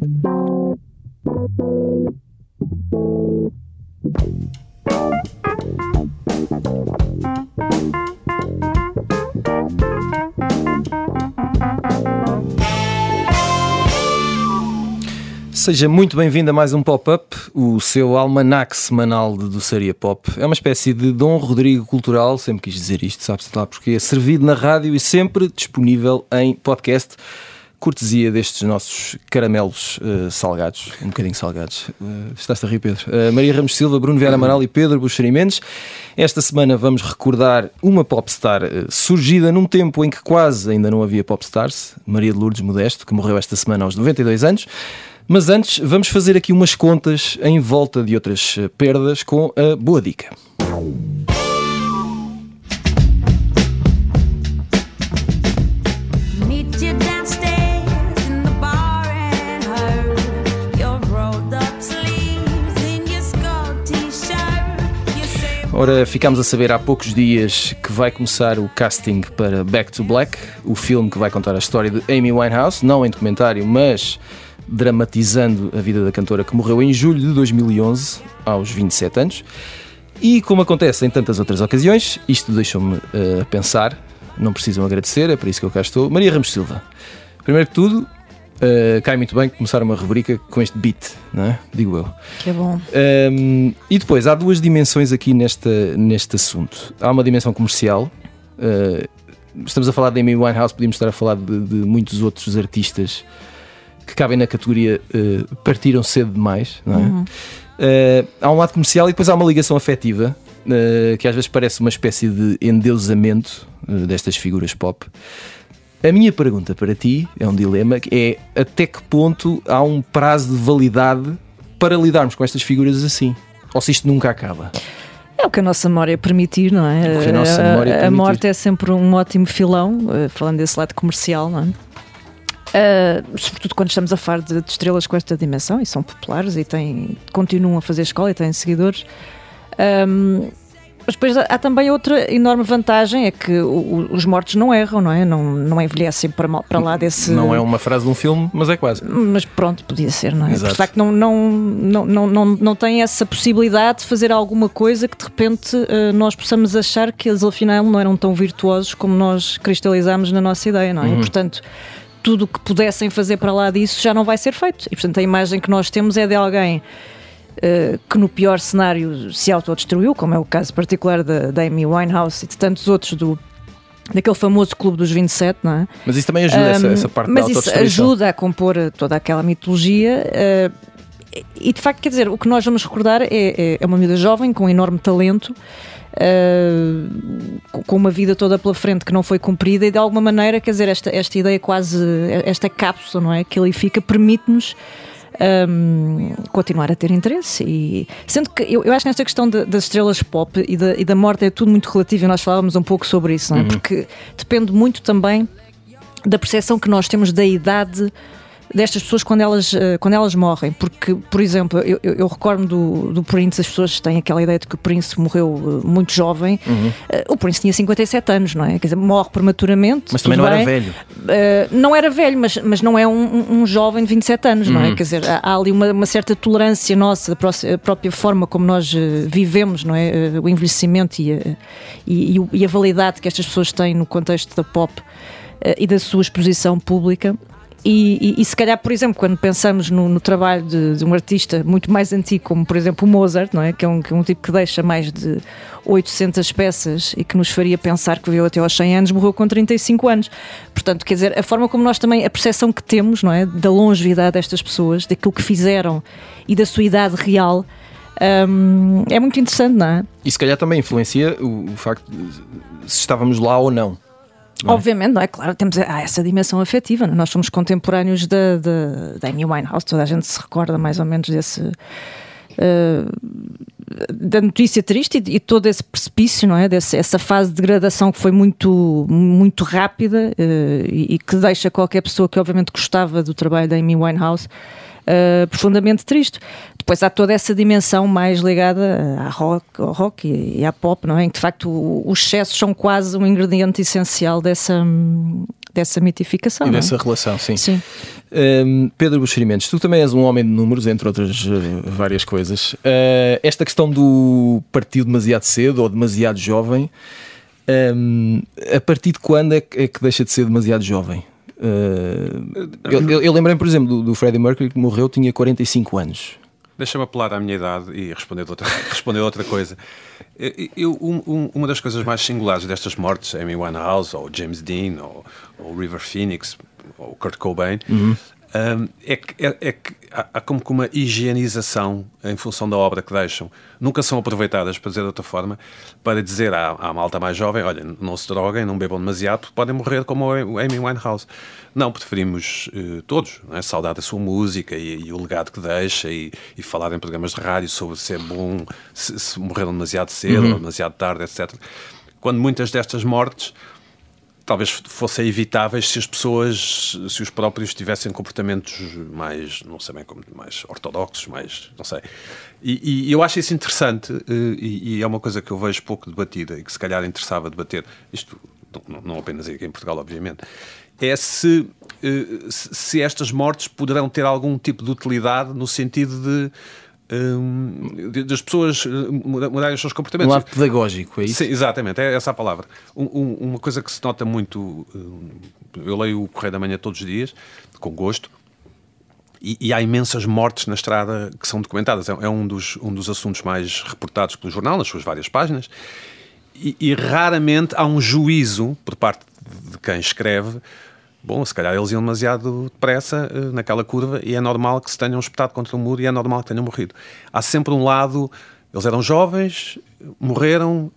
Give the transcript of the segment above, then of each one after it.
Seja muito bem-vindo a mais um Pop-Up, o seu almanac semanal de doçaria pop. É uma espécie de Dom Rodrigo cultural, sempre quis dizer isto, sabe-se lá porque é servido na rádio e sempre disponível em podcast, cortesia destes nossos caramelos uh, salgados, um bocadinho salgados. Uh, Estás-te a rir, Pedro? Uh, Maria Ramos Silva, Bruno Vieira Amaral e Pedro Buxeri Mendes. Esta semana vamos recordar uma popstar uh, surgida num tempo em que quase ainda não havia popstars, Maria de Lourdes Modesto, que morreu esta semana aos 92 anos. Mas antes, vamos fazer aqui umas contas em volta de outras eh, perdas com a boa dica. Ora, ficámos a saber há poucos dias que vai começar o casting para Back to Black, o filme que vai contar a história de Amy Winehouse, não em documentário, mas dramatizando a vida da cantora que morreu em julho de 2011, aos 27 anos. E como acontece em tantas outras ocasiões, isto deixou-me a pensar, não precisam agradecer, é por isso que eu cá estou. Maria Ramos Silva, primeiro que tudo, eh, cai muito bem começar uma rubrica com este beat, não é? Digo eu. Que é bom. Um, e depois, há duas dimensões aqui nesta, neste assunto. Há uma dimensão comercial. uh, estamos a falar de Amy Winehouse, podíamos estar a falar de, de muitos outros artistas que cabem na categoria uh, partiram cedo demais. Não é? Uh, há um lado comercial e depois há uma ligação afetiva. uh, que às vezes parece uma espécie de endeusamento uh, destas figuras pop. A minha pergunta para ti é um dilema que é até que ponto há um prazo de validade para lidarmos com estas figuras assim? Ou se isto nunca acaba? É o que a nossa memória permitir, não é? O que a nossa memória a, permitir. morte é sempre um ótimo filão, eh, falando desse lado comercial, não é? Ah, sobretudo quando estamos a falar de, de estrelas com esta dimensão e são populares e têm, continuam a fazer escola e têm seguidores. Ahm, mas depois há, também outra enorme vantagem: é que o- os mortos não erram, não é? Não, não envelhecem para, para lá desse. Não é uma frase de um filme, mas é quase. Mas pronto, podia ser, não é? Exato. De facto, não, não, não, não, não, não tem essa possibilidade de fazer alguma coisa que de repente eh, nós possamos achar que eles afinal não eram tão virtuosos como nós cristalizámos na nossa ideia, não é? E, portanto, tudo o que pudessem fazer para lá disso já não vai ser feito. E portanto, a imagem que nós temos é de alguém. Eh, que no pior cenário se autodestruiu, como é o caso particular da, da Amy Winehouse e de tantos outros do, daquele famoso Clube dos 27, não é? Mas isso também ajuda, essa, Um, essa parte da mas isso ajuda a compor toda aquela mitologia. eh, e de facto, quer dizer, o que nós vamos recordar é, é, é uma miúda jovem com enorme talento. com- com uma vida toda pela frente que não foi cumprida e de alguma maneira, quer dizer, esta, esta ideia quase, esta cápsula, não é? Que ali fica, permite-nos hum, continuar a ter interesse. E, sendo que eu, eu acho que nesta questão de- das estrelas pop e da, e da morte é tudo muito relativo e nós falávamos um pouco sobre isso, não é? Porque depende muito também da percepção que nós temos da idade destas pessoas quando elas, eh, quando elas morrem. Porque, por exemplo, eu, eu, eu recordo do, do Prince, as pessoas têm aquela ideia de que o Prince morreu eh, muito jovem. Uhum. Eh, o Prince tinha 57 anos, não é? Quer dizer, morre prematuramente. Mas também não era bem. velho. Uh, não era velho, mas, mas não é um, um- jovem de 27 anos, não Uhum. é? Quer dizer, há, há ali uma, uma certa tolerância nossa, a própria forma como nós vivemos, não é? O envelhecimento e a, e, e a validade que estas pessoas têm no contexto da pop e da sua exposição pública. E, e- e se calhar, por exemplo, quando pensamos no, no trabalho de, de um artista muito mais antigo, como por exemplo o Mozart, não é? Que, é um, que é um tipo que deixa mais de 800 peças e que nos faria pensar que viveu até aos 100 anos, morreu com 35 anos. Portanto, quer dizer, a forma como nós também, a percepção que temos, não é? Da longevidade destas pessoas, daquilo que fizeram e da sua idade real, hum, é muito interessante, não é? E se calhar também influencia o, o facto de se estávamos lá ou não. É? Obviamente, não é? Claro, temos há essa dimensão afetiva. não é? Nós somos contemporâneos da, da, Amy Winehouse, toda a gente se recorda mais ou menos desse. eh, da notícia triste e, e todo esse precipício, não é? Desse, essa fase de degradação que foi muito, muito rápida eh, e, e que deixa qualquer pessoa que obviamente gostava do trabalho da Amy Winehouse eh, profundamente triste. Depois há toda essa dimensão mais ligada à rock, ao rock e, à pop, não é? Em que de facto o- os excessos são quase um ingrediente essencial dessa, dessa mitificação. E é? dessa relação, sim. Sim. Hum, Pedro Buxerimentos, tu também és um homem de números, entre outras eh, várias coisas. Eh, esta questão do partir demasiado cedo ou demasiado jovem, hum, a partir de quando é que, é que deixa de ser demasiado jovem? Eh, eu eu, eu lembrei-me, por exemplo, do, do Freddie Mercury que morreu, tinha 45 anos. Deixa-me apelar à minha idade e responder outra, responder outra coisa. Eu- um- um- uma das coisas mais singulares destas mortes, Amy Winehouse, ou James Dean, ou, ou River Phoenix, ou Kurt Cobain, um, é que, é, é que há, há como que uma higienização em função da obra que deixam. Nunca são aproveitadas, para dizer de outra forma, para dizer à, à malta mais jovem: olha, não se droguem, não bebam demasiado, podem morrer como o Amy Winehouse. Não, preferimos eh, todos não é? saudar a sua música e, e o legado que deixa e, e falar em programas de rádio sobre se é bom, se, se morreram demasiado cedo ou demasiado tarde, etc. Quando muitas destas mortes talvez fossem evitáveis se as pessoas, se os próprios tivessem comportamentos mais, não sei bem como, mais ortodoxos, mais, não sei. E, e eu acho isso interessante eh, e, e é uma coisa que eu vejo pouco debatida e que se calhar interessava debater, isto não, não apenas aqui em Portugal, obviamente, é eh, se se estas mortes poderão ter algum tipo de utilidade no sentido de das pessoas eh, muda- mudarem os seus Um comportamentos. lado pedagógico, é isso? Sim, exatamente, é essa a palavra. Um- um- uma coisa que se nota muito, hum, eu leio o Correio da Manhã todos os dias, com gosto, e, e há imensas mortes na estrada que são documentadas. É, é um, dos, um dos assuntos mais reportados pelo jornal, nas suas várias páginas, e, e raramente há um juízo por parte de quem escreve. Bom, se calhar eles iam demasiado depressa eh, naquela curva e é normal que se tenham espetado contra o muro e é normal que tenham morrido. Há sempre um lado, eles eram jovens, morreram,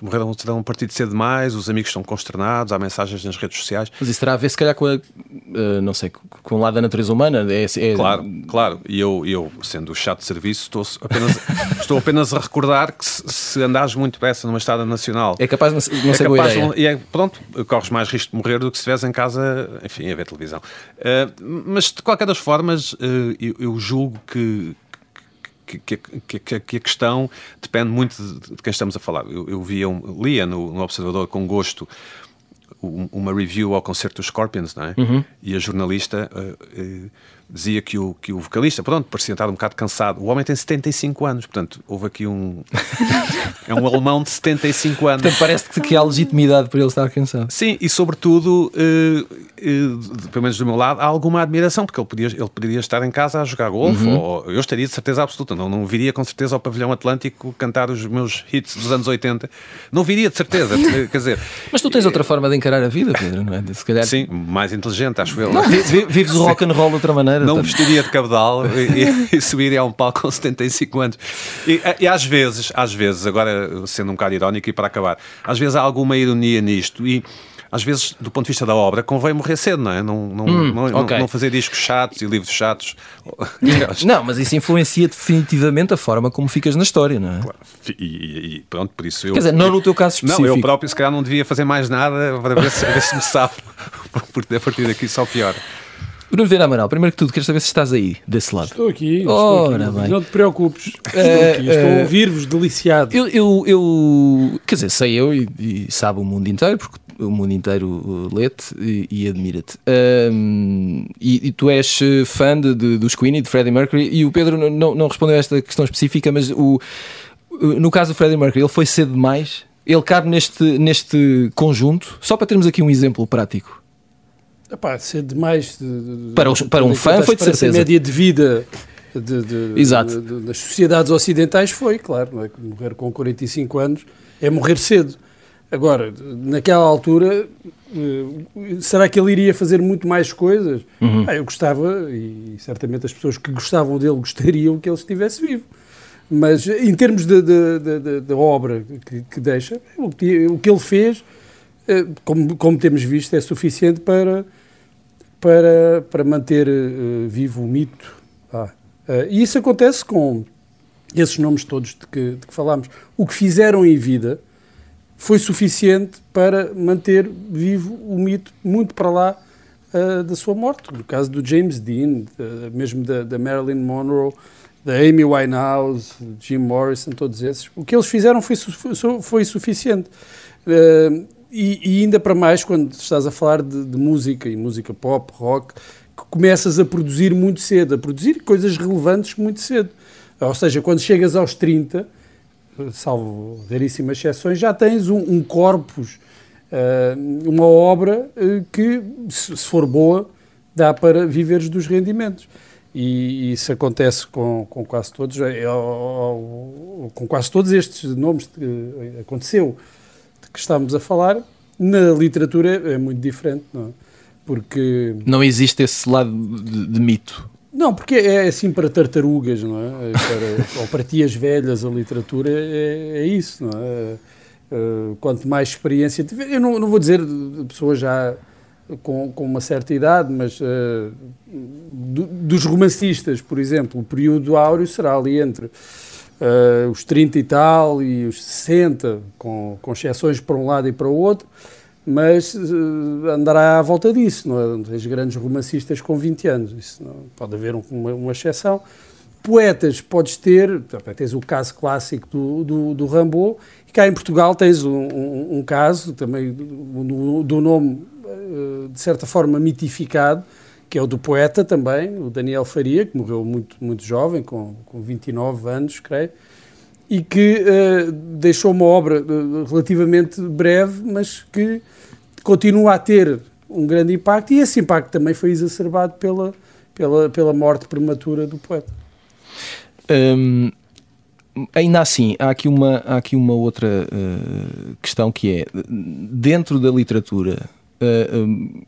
morreram, terão um partido cedo demais, os amigos estão consternados, há mensagens nas redes sociais. Mas isso terá a ver, se calhar, com a, eh, não sei, com o lado da natureza humana. É, é- Claro, claro. E eu, eu sendo o chato de serviço, estou apenas, estou apenas a recordar que se, se andares muito depressa numa estrada nacional. É capaz de não, não é ser capaz de ideia. e é, pronto, corres mais risco de morrer do que se estiveres em casa, enfim, a ver televisão. Eh, mas de qualquer das formas, eh, eu, eu julgo que, que, que- que- que- a questão depende muito de, de quem estamos a falar. Eu, eu via um- lia no, no Observador com gosto um- uma review ao concerto dos Scorpions, não é? Uhum. E a jornalista eh, eh, dizia que o, que o vocalista, pronto, parecia estar um bocado cansado. O homem tem 75 anos, portanto, houve aqui um. é um alemão de 75 anos. Portanto, parece que há legitimidade para ele estar cansado. Sim, e sobretudo, eh, eh, pelo menos do meu lado, há alguma admiração, porque ele podia, ele poderia estar em casa a jogar golfe, ou eu estaria de certeza absoluta, não, não viria com certeza ao pavilhão Atlântico cantar os meus hits dos anos 80. Não viria de certeza, quer dizer, Mas tu tens outra forma de encarar a vida, Pedro, não é? Se calhar sim, mais inteligente, acho eu. vi- vives o rock and roll de outra maneira. Não tá- vestiria de cabedal e, e, subiria a um palco com 75 anos. E, e às vezes, às vezes, agora sendo um bocado irónico e para acabar, às vezes há alguma ironia nisto e às vezes, do ponto de vista da obra, convém morrer cedo, não é? Não, não, não, não- ok. não fazer discos chatos e livros chatos. Não, mas isso influencia definitivamente a forma como ficas na história, não é? E, e- e pronto, por isso eu. Quer dizer, não no teu caso Não, específico. eu próprio, se calhar, não devia fazer mais nada para ver se, ver se me sabe, porque a partir daqui só pior. Bruno Vieira Amaral, primeiro que tudo, quero saber se estás aí, desse lado. Estou aqui, estou Ora aqui. bem. Não te preocupes. Estou Eh, aqui, estou eh, a ouvir-vos deliciado. Eu, eu, eu- quer dizer, sei eu e, e sabe o mundo inteiro, porque o mundo inteiro uh, lê-te e, e admira-te. Ahm, e, e tu és eh, fã de, de, dos Queen e de Freddie Mercury, e o Pedro não, não respondeu a esta questão específica, mas o- no caso do Freddie Mercury, ele foi cedo demais? Ele cabe neste, neste conjunto? Só para termos aqui um exemplo prático. Epá, ser demais. De, de- Para os- para um fã a foi de certeza. média de vida de, de- Exato. das sociedades ocidentais foi, claro. É? Morrer com 45 anos é morrer cedo. Agora, naquela altura, eh, será que ele iria fazer muito mais coisas? Uhum. Ah, eu gostava, e certamente as pessoas que gostavam dele gostariam que ele estivesse vivo. Mas em termos de obra que, que deixa, o que, o que ele fez, eh, como, como temos visto, é suficiente para, para, para manter eh, vivo o mito. Ah, eh, e isso acontece com esses nomes todos de que, de que falámos. O que fizeram em vida foi suficiente para manter vivo o mito muito para lá ah, da sua morte. No caso do James Dean, mesmo da, da Marilyn Monroe, da Amy Winehouse, Jim Morrison, todos esses. O que eles fizeram foi, foi suficiente. Ah, e, e ainda para mais quando estás a falar de, de música e música pop, rock, que começas a produzir muito cedo, a produzir coisas relevantes muito cedo. Ou seja, quando chegas aos 30, salvo raríssimas exceções, já tens um, um corpus, eh, uma obra eh, que, se se for boa, dá para viveres dos rendimentos. E, e isso acontece com, com quase todos, é, com quase todos estes nomes que aconteceu que estamos a falar. Na literatura é muito diferente, não é? Porque Não existe esse lado de, de mito. não, porque é assim para tartarugas, não é? É Para, ou para tias velhas, a literatura é, é isso, não é? Eh, Quanto mais experiência tiver, eu não, não vou dizer de pessoas já com, com uma certa idade, mas eh, do- dos romancistas, por exemplo, o período áureo será ali entre eh, os 30 e tal e os 60, com, com exceções para um lado e para o outro, mas eh, andará à volta disso, não é? Tens grandes romancistas com 20 anos, isso não, pode haver um- uma, uma exceção. Poetas podes ter, tens o caso clássico do, do, do Rambaud, e cá em Portugal tens um, um- um caso também do, do nome, eh, de certa forma, mitificado, que é o do poeta também, o Daniel Faria, que morreu muito, muito jovem, com, com 29 anos, creio, e que eh, deixou uma obra eh, relativamente breve, mas que continua a ter um grande impacto, e esse impacto também foi exacerbado pela, pela, pela morte prematura do poeta. Hum, ainda assim, há aqui uma, há aqui uma outra eh, questão que é dentro da literatura. eh, hum,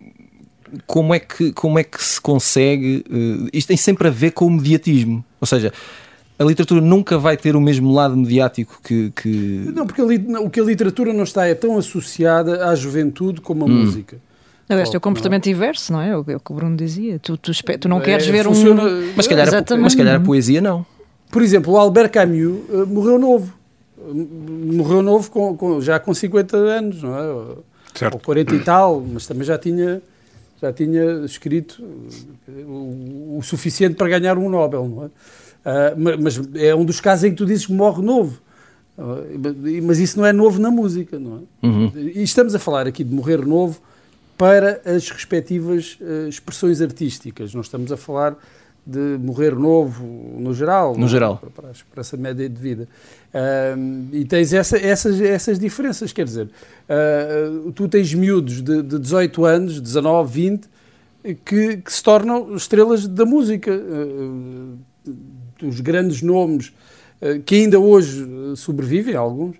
como é, que, como é que se consegue? eh, isto tem sempre a ver com o mediatismo. Ou seja, a literatura nunca vai ter o mesmo lado mediático que. que- Não, porque a não, o que a literatura não está é tão associada à juventude como a música. Não, este é o Não. comportamento inverso, não é? É o que o Bruno dizia. Tu, tu, tu não queres É, ver funciona- um. mas, se calhar a, mas calhar a poesia não. Por exemplo, o Albert Camus eh, morreu novo. Morreu novo com, com- já com 50 anos, não é? Certo. Ou 40 e tal, mas também já tinha, já tinha escrito eh, o, o suficiente para ganhar um Nobel, não é? Ma- mas é um dos casos em que tu dizes que morre novo. Ah, mas isso não é novo na música, não é? Uhum. E estamos a falar aqui de morrer novo para as respectivas eh, expressões artísticas. Não estamos a falar de morrer novo no geral. No é? geral. Para, para, a- média de vida. Ahm, e tens essa- essas, essas diferenças, quer dizer, ah, tu tens miúdos de, de 18 anos, 19, 20, que, que se tornam estrelas da música. Ah, os grandes nomes que ainda hoje sobrevivem, alguns,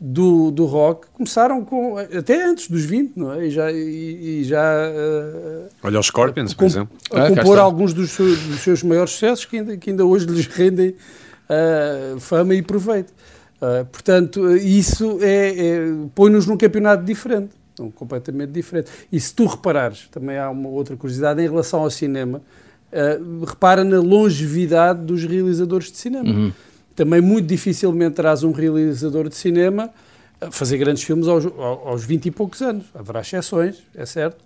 do, do rock, começaram com, até antes dos 20, não é? E já, e, e já ah, Olha os Scorpions, por com- exemplo. a Ah, compor alguns dos seus, dos seus maiores sucessos que ainda, que ainda hoje lhes rendem ah, fama e proveito. Ah, portanto, isso é, é- põe-nos num campeonato diferente, um, completamente diferente. E se tu reparares, também há uma outra curiosidade em relação ao cinema, repara na longevidade dos realizadores de cinema. Uhum. Também muito dificilmente terás um realizador de cinema a fazer grandes filmes aos, aos 20 e poucos anos. Haverá exceções, é certo.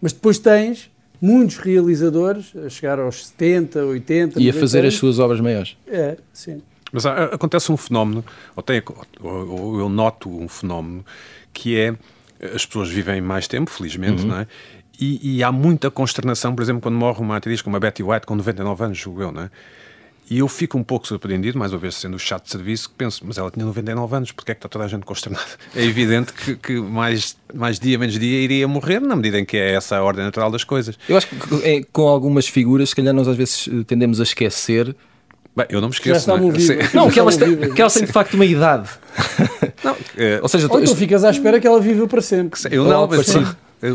Mas depois tens muitos realizadores a chegar aos 70, 80, E a 90 fazer as anos. suas obras maiores. É, sim. Mas há- acontece um fenómeno, ou, tem, ou- ou eu noto um fenómeno, que é as pessoas vivem mais tempo, felizmente, não é? E, e há muita consternação, por exemplo, quando morre uma atriz como a Betty White com 99 anos, julgo eu, não é? E eu fico um pouco surpreendido, mais uma vez sendo o chato de serviço, que penso, mas ela tinha 99 anos, porque é que está toda a gente consternada? É evidente que, que mais, mais dia, menos dia iria morrer, na medida em que é essa a ordem natural das coisas. Eu acho que é, com algumas figuras, se calhar nós às vezes eh, tendemos a esquecer. Bem, eu não me esqueço, não é? Não, que elas, têm, que elas têm de facto uma idade. Não, é, Ou seja, Ou então isto- ficas à espera que ela viva para sempre. Eu não, algo mas.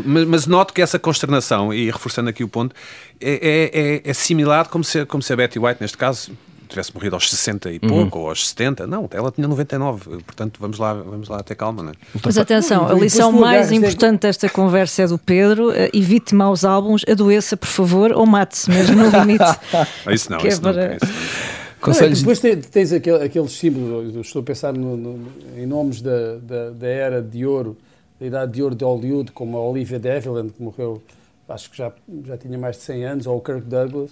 Mas, mas noto que essa consternação, e reforçando aqui o ponto, é, é, é, é similar como se, como se a Betty White, neste caso, tivesse morrido aos 60 e pouco, ou aos 70. Não, ela tinha 99. Portanto, vamos lá, vamos lá ter calma, não é? Mas atenção, a lição mais é importante desta conversa é do Pedro: eh, evite maus álbuns, adoeça, por favor, ou mate-se mesmo no limite. Isso não, é isso não. para- isso não. Conselhos Depois te- tens aquele- aqueles símbolos, eu estou a pensar no- no- em nomes da, da, da era de ouro, da idade de ouro de Hollywood, como a Olivia de Havilland, que morreu, acho que já, já tinha mais de 100 anos, ou o Kirk Douglas,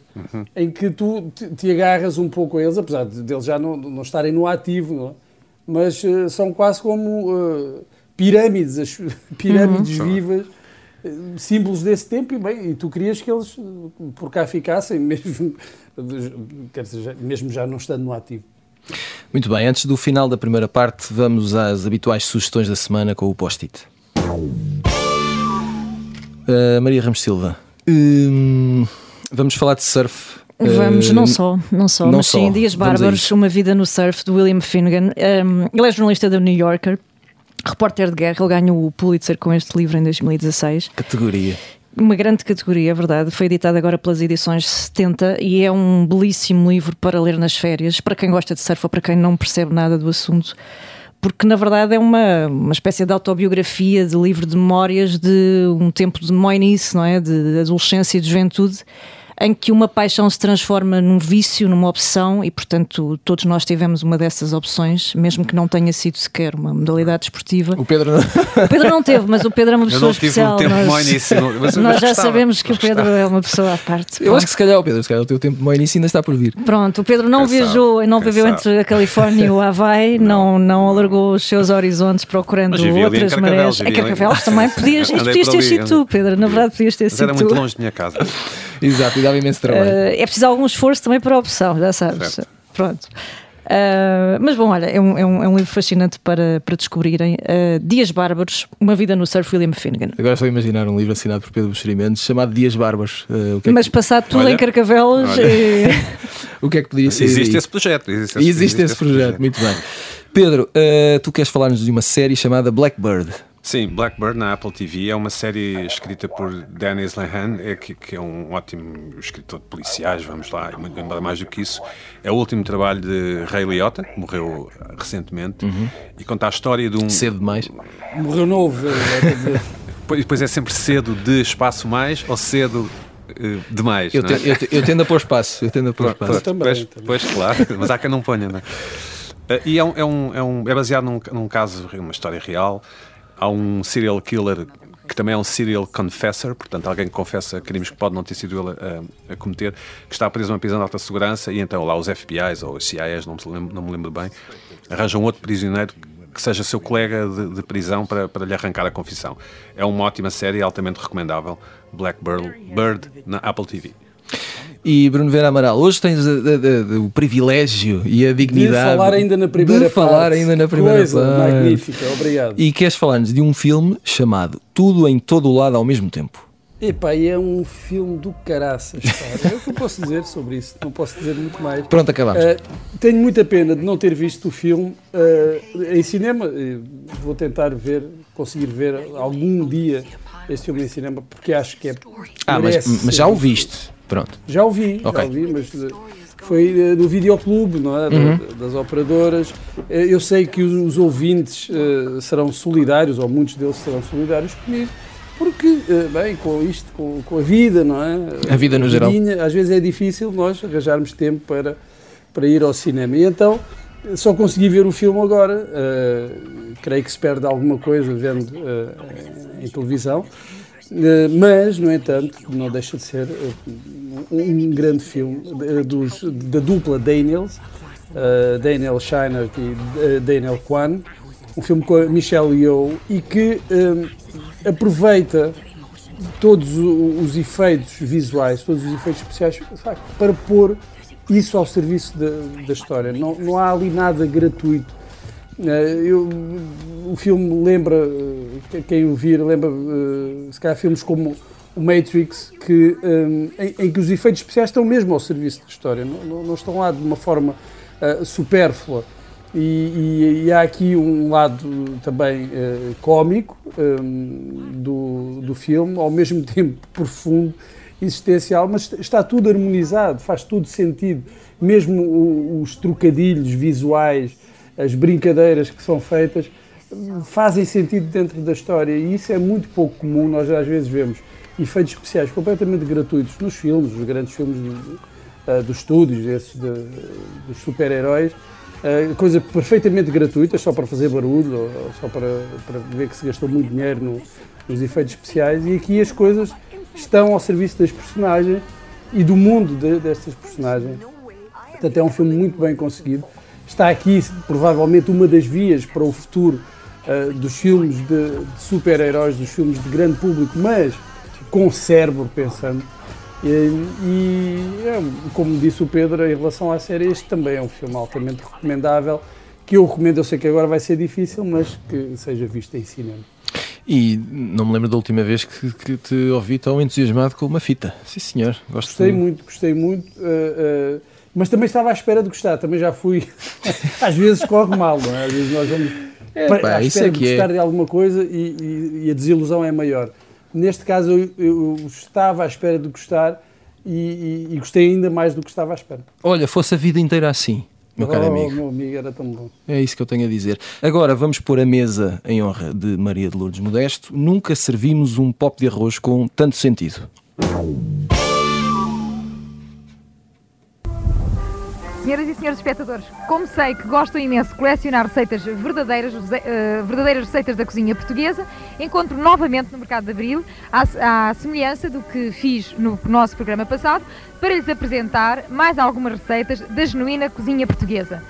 em que tu te, te agarras um pouco a eles, apesar de deles já não, não estarem no ativo, não é? mas eh, são quase como eh, pirâmides, as pirâmides Uhum. vivas, eh, símbolos desse tempo, e bem, e tu querias que eles por cá ficassem, mesmo, quer dizer, mesmo já não estando no ativo. Muito bem, antes do final da primeira parte, vamos às habituais sugestões da semana com o post-it. Uh, Maria Ramos Silva, hum, vamos falar de surf. Vamos, não só, não só, não mas sim, só. Dias Vamos a Bárbaros. Uma Vida no Surf, de William Finnegan. Um, ele é jornalista da New Yorker, repórter de guerra, ele ganhou o Pulitzer com este livro em 2016. Categoria. Uma grande categoria, é verdade. Foi editado agora pelas edições 70 e é um belíssimo livro para ler nas férias, para quem gosta de surf ou para quem não percebe nada do assunto. Porque na verdade é uma, uma espécie de autobiografia, de livro de memórias de um tempo de moinice, não é? De adolescência e de juventude, em que uma paixão se transforma num vício, numa opção, e portanto todos nós tivemos uma dessas opções, mesmo que não tenha sido sequer uma modalidade esportiva. O Pedro. O Pedro não teve, mas o Pedro é uma Eu pessoa não tive especial. um tempo nós- mau início, não- mas- nós já gostava, sabemos que o Pedro gostava. é uma pessoa à parte. Eu acho que se calhar, o Pedro, se calhar o teu tempo de mau início ainda está por vir. Pronto, o Pedro não Quem viajou, sabe, não viveu sabe. entre a Califórnia e o Havaí, não, não alargou os seus horizontes procurando outras marés. Em. Carcavelos também podias, podias ter sido tu, andei. Pedro. Na verdade, podias ter Mas sido era tu. muito longe da minha casa. Exato, dava imenso trabalho. Eh, é preciso algum esforço também para a opção, já sabes. Certo. Pronto. Eh, mas bom, olha, é um, é um, é um livro fascinante para, para descobrirem. Eh, Dias Bárbaros, Uma Vida no Surf, William Finnegan. Agora a imaginar um livro assinado por Pedro Buxerimentos chamado Dias Bárbaros. Uh, que é que, Mas passado tudo Olha, em Carcavelos e- o que é que poderia ser? Existe esse projeto. Existe, E existe esse projeto, muito bem. Pedro, uh, tu queres falar-nos de uma série chamada Blackbird. Sim, Blackbird na Apple TV é uma série escrita por Dennis Lehane, é que, que é um ótimo escritor de policiais, vamos lá, muito embora mais do que isso. É o último trabalho de Ray Liotta, que morreu recentemente, e conta a história de um. Cedo demais. Morreu novo. eh, Pois, pois é sempre cedo de espaço mais ou cedo eh, demais. Eu, não é? te- eu, te- eu tendo a pôr espaço. Eu tendo a pôr Pronto, espaço. também, pois, também. pois, claro, mas há quem não ponha, não é? Eh, E é, é, um, é, um- é baseado num, num caso, uma história real. Há um serial killer que também é um serial confessor, portanto, alguém que confessa crimes que pode não ter sido ele a, a cometer, que está preso numa prisão de alta segurança e então lá os FBIs ou os CIAs, não me lembro, não me lembro bem, arranjam outro prisioneiro que seja seu colega de, de prisão para, para lhe arrancar a confissão. É uma ótima série, altamente recomendável. Blackbird Bird na Apple TV. E Bruno Vera Amaral, hoje tens a- a- a- o privilégio e a De dignidade falar ainda na primeira de falar parte. ainda na primeira Coisa parte. magnífica, obrigado. E queres falar-nos de um filme chamado Tudo em Todo o Lado ao mesmo tempo. Epá, e é um filme do caraças, pá. É o que eu posso dizer sobre isso, não posso dizer muito mais. Pronto, acabamos. Uh, tenho muita pena de não ter visto o filme uh, em cinema. Uh, Vou tentar ver, conseguir ver algum dia este filme em cinema, porque acho que é. ah, mas, mas já o viste. Pronto. Já o vi, Ok. já o vi, mas uh, foi no videoclube, não é? Uhum. Das operadoras. Uh, Eu sei que os, ouvintes serão solidários, ou muitos deles serão solidários comigo, porque, bem, com isto, com, com a vida, não é? A vida no geral. Às vezes é difícil nós arranjarmos tempo para, para ir ao cinema. E então só consegui ver o filme agora. Uh, creio que se perde alguma coisa vendo uh, em televisão. Uh, mas, no entanto, não deixa de ser um, grande filme uh, dos, da dupla Daniels, uh, Daniel Scheinert e uh, Daniel Kwan, um filme com a Michelle Yeoh e que aproveita todos os efeitos visuais, todos os efeitos especiais, facto, para pôr isso ao serviço da, da história. Não, não há ali nada gratuito. Eh, eu- o filme lembra, eh, quem o vir, lembra, eh, se calhar, filmes como o Matrix, que, eh, em, em que os efeitos especiais estão mesmo ao serviço da história, não, não- não estão lá de uma forma eh, supérflua. E, e- e há aqui um lado também eh, cómico eh, do, do filme, ao mesmo tempo profundo, existencial, mas está tudo harmonizado, faz tudo sentido. Mesmo o- os trocadilhos visuais, as brincadeiras que são feitas, fazem sentido dentro da história e isso é muito pouco comum. Nós às vezes vemos efeitos especiais completamente gratuitos nos filmes, nos grandes filmes de- eh, dos estúdios, esses de- dos super-heróis, eh, coisa perfeitamente gratuita, só para fazer barulho, ou, só para, para ver que se gastou muito dinheiro no- nos efeitos especiais. E aqui as coisas estão ao serviço das personagens e do mundo de- destas personagens. Portanto, é um filme muito bem conseguido. Está aqui, provavelmente, uma das vias para o futuro ah, dos filmes de, de super-heróis, dos filmes de grande público, mas com cérebro pensando. E, e, é, como disse o Pedro, em relação à série, este também é um filme altamente recomendável. Que eu recomendo, eu sei que agora vai ser difícil, mas que seja visto em cinema. E não me lembro da última vez que, que te ouvi tão entusiasmado com uma fita. Sim, senhor. Gosto Gostei muito, gostei muito. ah, ah, mas também estava à espera de gostar, também já fui. Às vezes corre mal, não é? Às vezes nós vamos pa- pá, à espera é de é. gostar de alguma coisa e, e- e a desilusão é maior. Neste caso, eu, eu estava à espera de gostar e, e- e gostei ainda mais do que estava à espera. Olha, fosse a vida inteira assim, meu caro oh, amigo. meu amigo, era tão bom. É isso que eu tenho a dizer. Agora vamos pôr a mesa em honra de Maria de Lourdes Modesto. Nunca servimos um pop de arroz com tanto sentido. Senhoras e senhores espectadores, como sei que gostam imenso de colecionar receitas verdadeiras, eh, verdadeiras receitas da cozinha portuguesa, encontro novamente no Mercado de Abril, à, à semelhança do que fiz no nosso programa passado, para lhes apresentar mais algumas receitas da genuína cozinha portuguesa.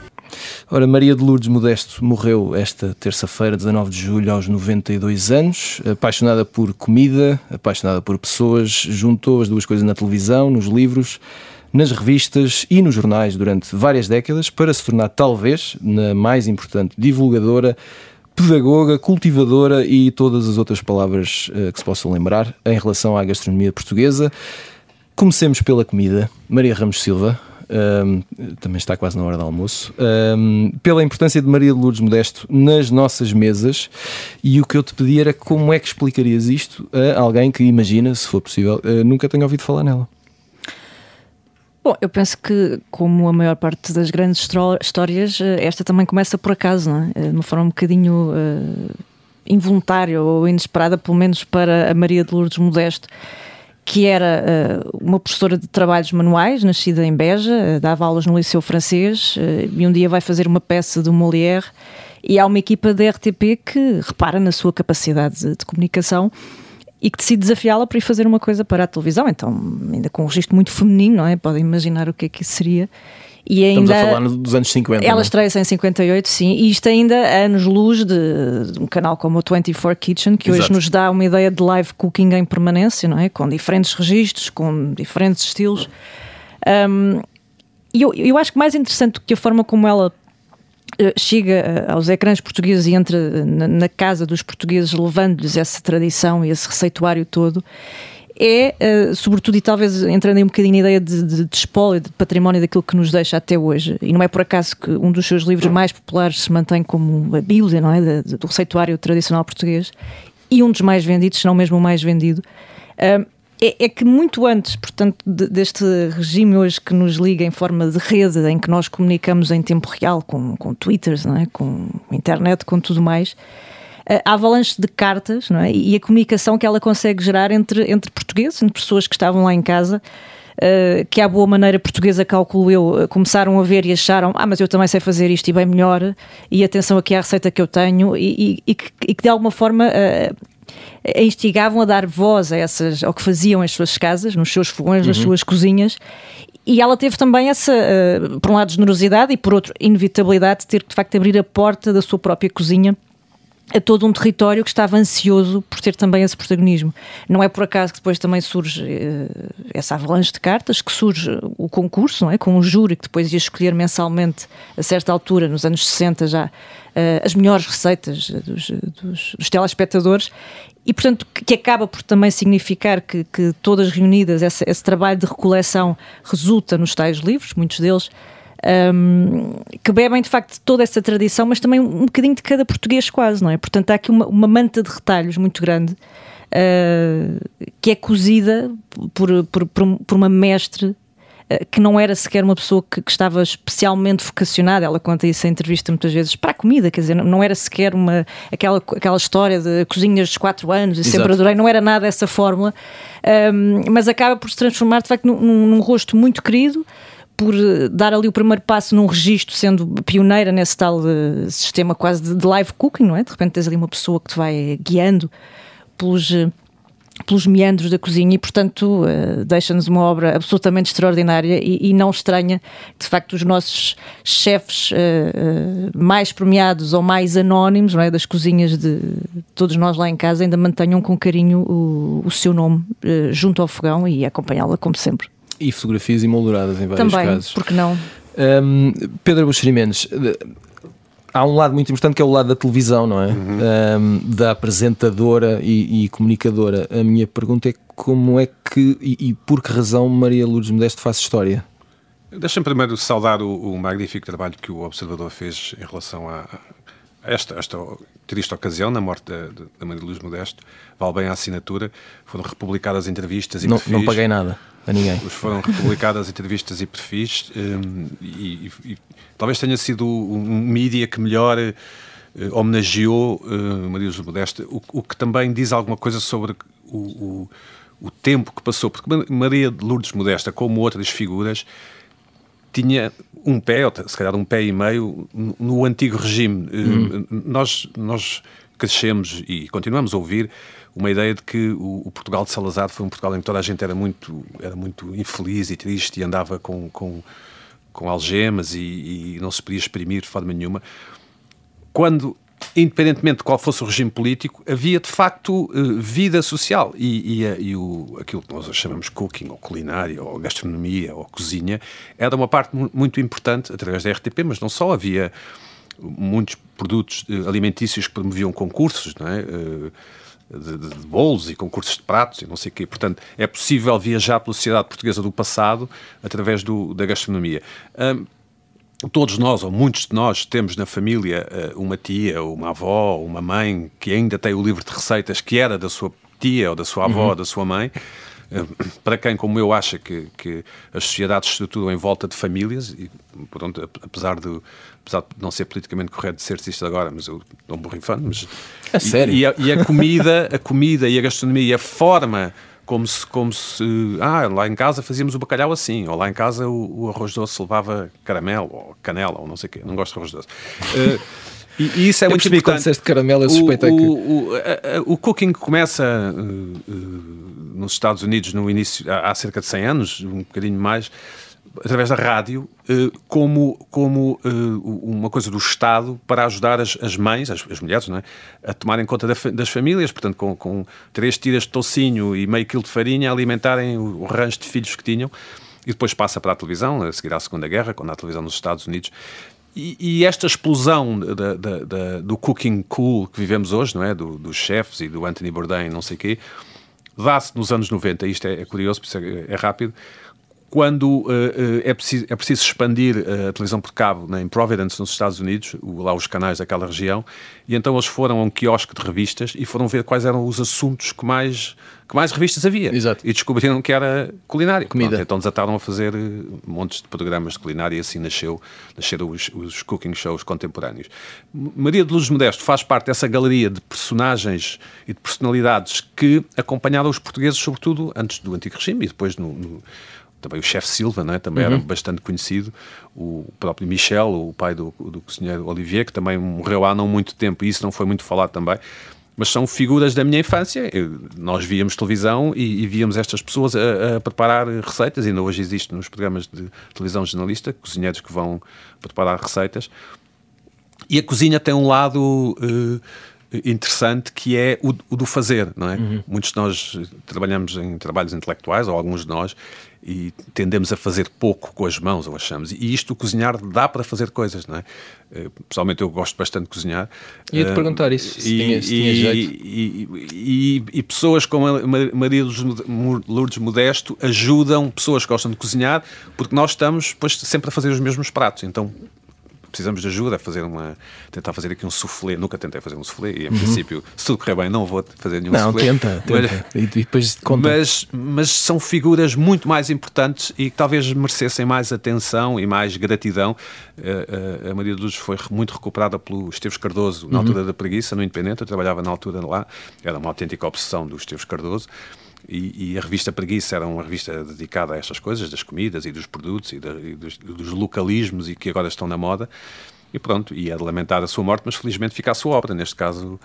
Ora, Maria de Lourdes Modesto morreu esta terça-feira, 19 de julho, aos 92 anos. Apaixonada por comida, apaixonada por pessoas, juntou as duas coisas na televisão, nos livros, nas revistas e nos jornais durante várias décadas para se tornar, talvez, na mais importante divulgadora, pedagoga, cultivadora e todas as outras palavras eh, que se possam lembrar em relação à gastronomia portuguesa. Comecemos pela comida. Maria Ramos Silva, hum, também está quase na hora do almoço, hum, pela importância de Maria de Lourdes Modesto nas nossas mesas. E o que eu te pedi era como é que explicarias isto a alguém que imagina, se for possível, eh, nunca tenha ouvido falar nela. Bom, eu penso que, como a maior parte das grandes histórias, eh, esta também começa por acaso, não é? Eh, De uma forma um bocadinho eh, involuntária ou inesperada, pelo menos para a Maria de Lourdes Modesto, que era eh, uma professora de trabalhos manuais, nascida em Beja, eh, dava aulas no Liceu Francês e um dia vai fazer uma peça do Molière e há uma equipa da RTP que repara na sua capacidade de, de comunicação e que decide desafiá-la para ir fazer uma coisa para a televisão, então ainda com um registro muito feminino, não é? Podem imaginar o que é que isso seria. E Estamos ainda a falar dos anos 50. ela é? estreia-se em 58, sim, e isto ainda a anos-luz de, de um canal como o 24 Kitchen, que hoje Exato. nos dá uma ideia de live cooking em permanência, não é? Com diferentes registros, com diferentes estilos. Um, e eu, eu acho que mais interessante do que a forma como ela chega eh, aos ecrãs portugueses e entra eh, na, casa dos portugueses, levando-lhes essa tradição e esse receituário todo, é, eh, sobretudo, e talvez entrando aí um bocadinho na ideia de, de, de espólio, de património daquilo que nos deixa até hoje. E não é por acaso que um dos seus livros mais populares se mantém como a Bíblia, não é? Do receituário tradicional português, e um dos mais vendidos, se não mesmo o mais vendido. Ah, é, é que muito antes, portanto, de- deste regime hoje que nos liga em forma de rede, em que nós comunicamos em tempo real com, com twitters, não é? com internet, com tudo mais, a avalanche de cartas não é? e a comunicação que ela consegue gerar entre, entre portugueses, entre pessoas que estavam lá em casa, eh, que à boa maneira portuguesa, calculo eu, eh, começaram a ver e acharam, ah, mas eu também sei fazer isto e bem melhor, e atenção aqui à receita que eu tenho, e, e- e que, e que de alguma forma eh, a instigavam a dar voz a essas, ao que faziam as suas casas, nos seus fogões, nas suas cozinhas. E ela teve também essa, eh, por um lado, generosidade e por outro, inevitabilidade de ter que de facto abrir a porta da sua própria cozinha a todo um território que estava ansioso por ter também esse protagonismo. Não é por acaso que depois também surge eh, essa avalanche de cartas, que surge o concurso, não é? com um júri que depois ia escolher mensalmente, a certa altura, nos anos 60 já, eh, as melhores receitas dos, dos, dos telespectadores. E, portanto, que acaba por também significar que, que todas reunidas, esse, esse trabalho de recoleção resulta nos tais livros, muitos deles, um, que bebem de facto de toda essa tradição, mas também um, bocadinho de cada português quase, não é? Portanto, há aqui uma, uma manta de retalhos muito grande uh, que é cozida por, por, por, um- uma mestre uh, que não era sequer uma pessoa que, que estava especialmente vocacionada, ela conta isso em entrevista muitas vezes, para a comida, quer dizer, não- era sequer uma, aquela, aquela história de cozinhas de 4 anos e sempre adorei, não era nada essa fórmula, um, mas acaba por se transformar de facto num, num- num rosto muito querido, por eh, dar ali o primeiro passo num registro, sendo pioneira nesse tal eh, sistema quase de, live cooking, não é? De repente tens ali uma pessoa que te vai guiando pelos, eh, pelos meandros da cozinha e, portanto, deixa-nos uma obra absolutamente extraordinária e, e não estranha, de facto, os nossos chefes mais premiados ou mais anónimos é, das cozinhas de todos nós lá em casa ainda mantenham com carinho o, o seu nome junto ao fogão e acompanhá-la como sempre. E fotografias emolduradas em vários Também, casos. porque não? Hum, Pedro Buxeri Mendes, há um lado muito importante que é o lado da televisão, não é? Hum, da apresentadora e, e comunicadora. A minha pergunta é como é que e, e por que razão Maria Lourdes Modesto faz história? Deixa-me primeiro saudar o, o magnífico trabalho que o Observador fez em relação a, a esta, esta triste ocasião, na morte da, da Maria Luz Modesto. Vale bem a assinatura. Foram republicadas entrevistas e Não, perfis. não paguei nada a ninguém. Os foram republicadas entrevistas e perfis hum, e, e- e talvez tenha sido um mídia que melhor eh, homenageou eh, Maria Luz Modesto, o, o que também diz alguma coisa sobre o, o- o tempo que passou, porque Ma- Maria de Lourdes Modesta, como outras figuras, tinha um pé, ou se calhar um pé e meio, no, no antigo regime. Eh, Nós, nós crescemos e continuamos a ouvir uma ideia de que o, o Portugal de Salazar foi um Portugal em que toda a gente era muito, era muito infeliz e triste e andava com, com, com algemas e, e não se podia exprimir de forma nenhuma. Quando, independentemente de qual fosse o regime político, havia de facto eh, vida social e, e, a- e o, aquilo que nós chamamos cooking, ou culinária, ou gastronomia, ou cozinha, era uma parte mu- muito importante através da RTP, mas não só, havia muitos produtos eh, alimentícios que promoviam concursos, não é? De, de- bolos e concursos de pratos e não sei o quê. Portanto, é possível viajar pela sociedade portuguesa do passado através do, da gastronomia. Hum, todos nós, ou muitos de nós, temos na família eh, uma tia, uma avó, uma mãe que ainda tem o livro de receitas que era da sua tia ou da sua avó ou da sua mãe. Para quem, como eu, acha que, que as sociedades se estruturam em volta de famílias, e, pronto, ap- apesar de, apesar de não ser politicamente correto dizer isto agora, mas eu estou um borrifando, mas... E- sério? E, a, e a comida, a comida e a gastronomia e a forma como se, como se ah, lá em casa fazíamos o bacalhau assim, ou lá em casa o, o arroz doce levava caramelo ou canela ou não sei o quê, não gosto de arroz doce. Eh, e, e isso é Eu muito percebi quando importante. disseste caramelo, eu O- suspeitei o, que. o, a- a- o cooking começa eh, eh, nos Estados Unidos no início, há, há cerca de 100 anos, um bocadinho mais, através da rádio, eh, como, como eh, uma coisa do Estado para ajudar as, as mães, as, as mulheres, é? a tomarem conta das famílias, portanto, com, com três tiras de tocinho e meio quilo de farinha, alimentarem o, o rancho de filhos que tinham. E depois passa para a televisão, a seguir à Segunda Guerra, quando há televisão nos Estados Unidos. E, e esta explosão da- da- da- do cooking cool que vivemos hoje, não é? Do- dos chefs e do Anthony Bourdain, não sei o quê, dá-se nos anos 90, isto é, é curioso, é, é rápido, quando eh, é, preciso, é preciso expandir eh, a televisão por cabo né, em Providence, nos Estados Unidos, o- lá os canais daquela região, e então eles foram a um quiosque de revistas e foram ver quais eram os assuntos que mais, que mais revistas havia. Exato. E descobriram que era culinária. Comida. Pronto, então desataram a fazer montes de programas de culinária e assim nasceu, nasceram os, os cooking shows contemporâneos. Maria de Luz Modesto faz parte dessa galeria de personagens e de personalidades que acompanharam os portugueses, sobretudo antes do Antigo Regime e depois no- no também o chefe Silva, não é? também era bastante conhecido, o próprio Michel, o pai do, do cozinheiro Olivier, que também morreu há não muito tempo, e isso não foi muito falado também, mas são figuras da minha infância. Eu- nós víamos televisão e, e víamos estas pessoas a, a preparar receitas, ainda hoje existe nos programas de televisão jornalista, cozinheiros que vão preparar receitas. E a cozinha tem um lado eh, interessante que é o, o do fazer, não é? Muitos de nós trabalhamos em trabalhos intelectuais, ou alguns de nós, e tendemos a fazer pouco com as mãos, ou achamos. E isto, cozinhar, dá para fazer coisas, não é? Eh, Pessoalmente, eu gosto bastante de cozinhar. Ia-te Eh, perguntar isso, se e, tinha- se tinha e- jeito. e, e- pessoas como a Ma- Maria Lourdes Modesto ajudam pessoas que gostam de cozinhar, porque nós estamos pois, sempre a fazer os mesmos pratos. Então precisamos de ajuda a fazer uma. tentar fazer aqui um soufflé. Nunca tentei fazer um soufflé e, em princípio, se tudo correr bem, não vou fazer nenhum Não, soufflé. tenta, Mas- tenta. E depois conta. mas, mas são figuras muito mais importantes e que talvez merecessem mais atenção e mais gratidão. Eh, eh, a Maria de Luz foi muito recuperada pelo Esteves Cardoso na altura da preguiça, no Independente. Eu trabalhava na altura lá, era uma autêntica obsessão do Esteves Cardoso. E, e a revista Preguiça era uma revista dedicada a estas coisas, das comidas e dos produtos e, da- e dos, dos localismos e que agora estão na moda. E pronto, e é de lamentar a sua morte, mas felizmente fica a sua obra, neste caso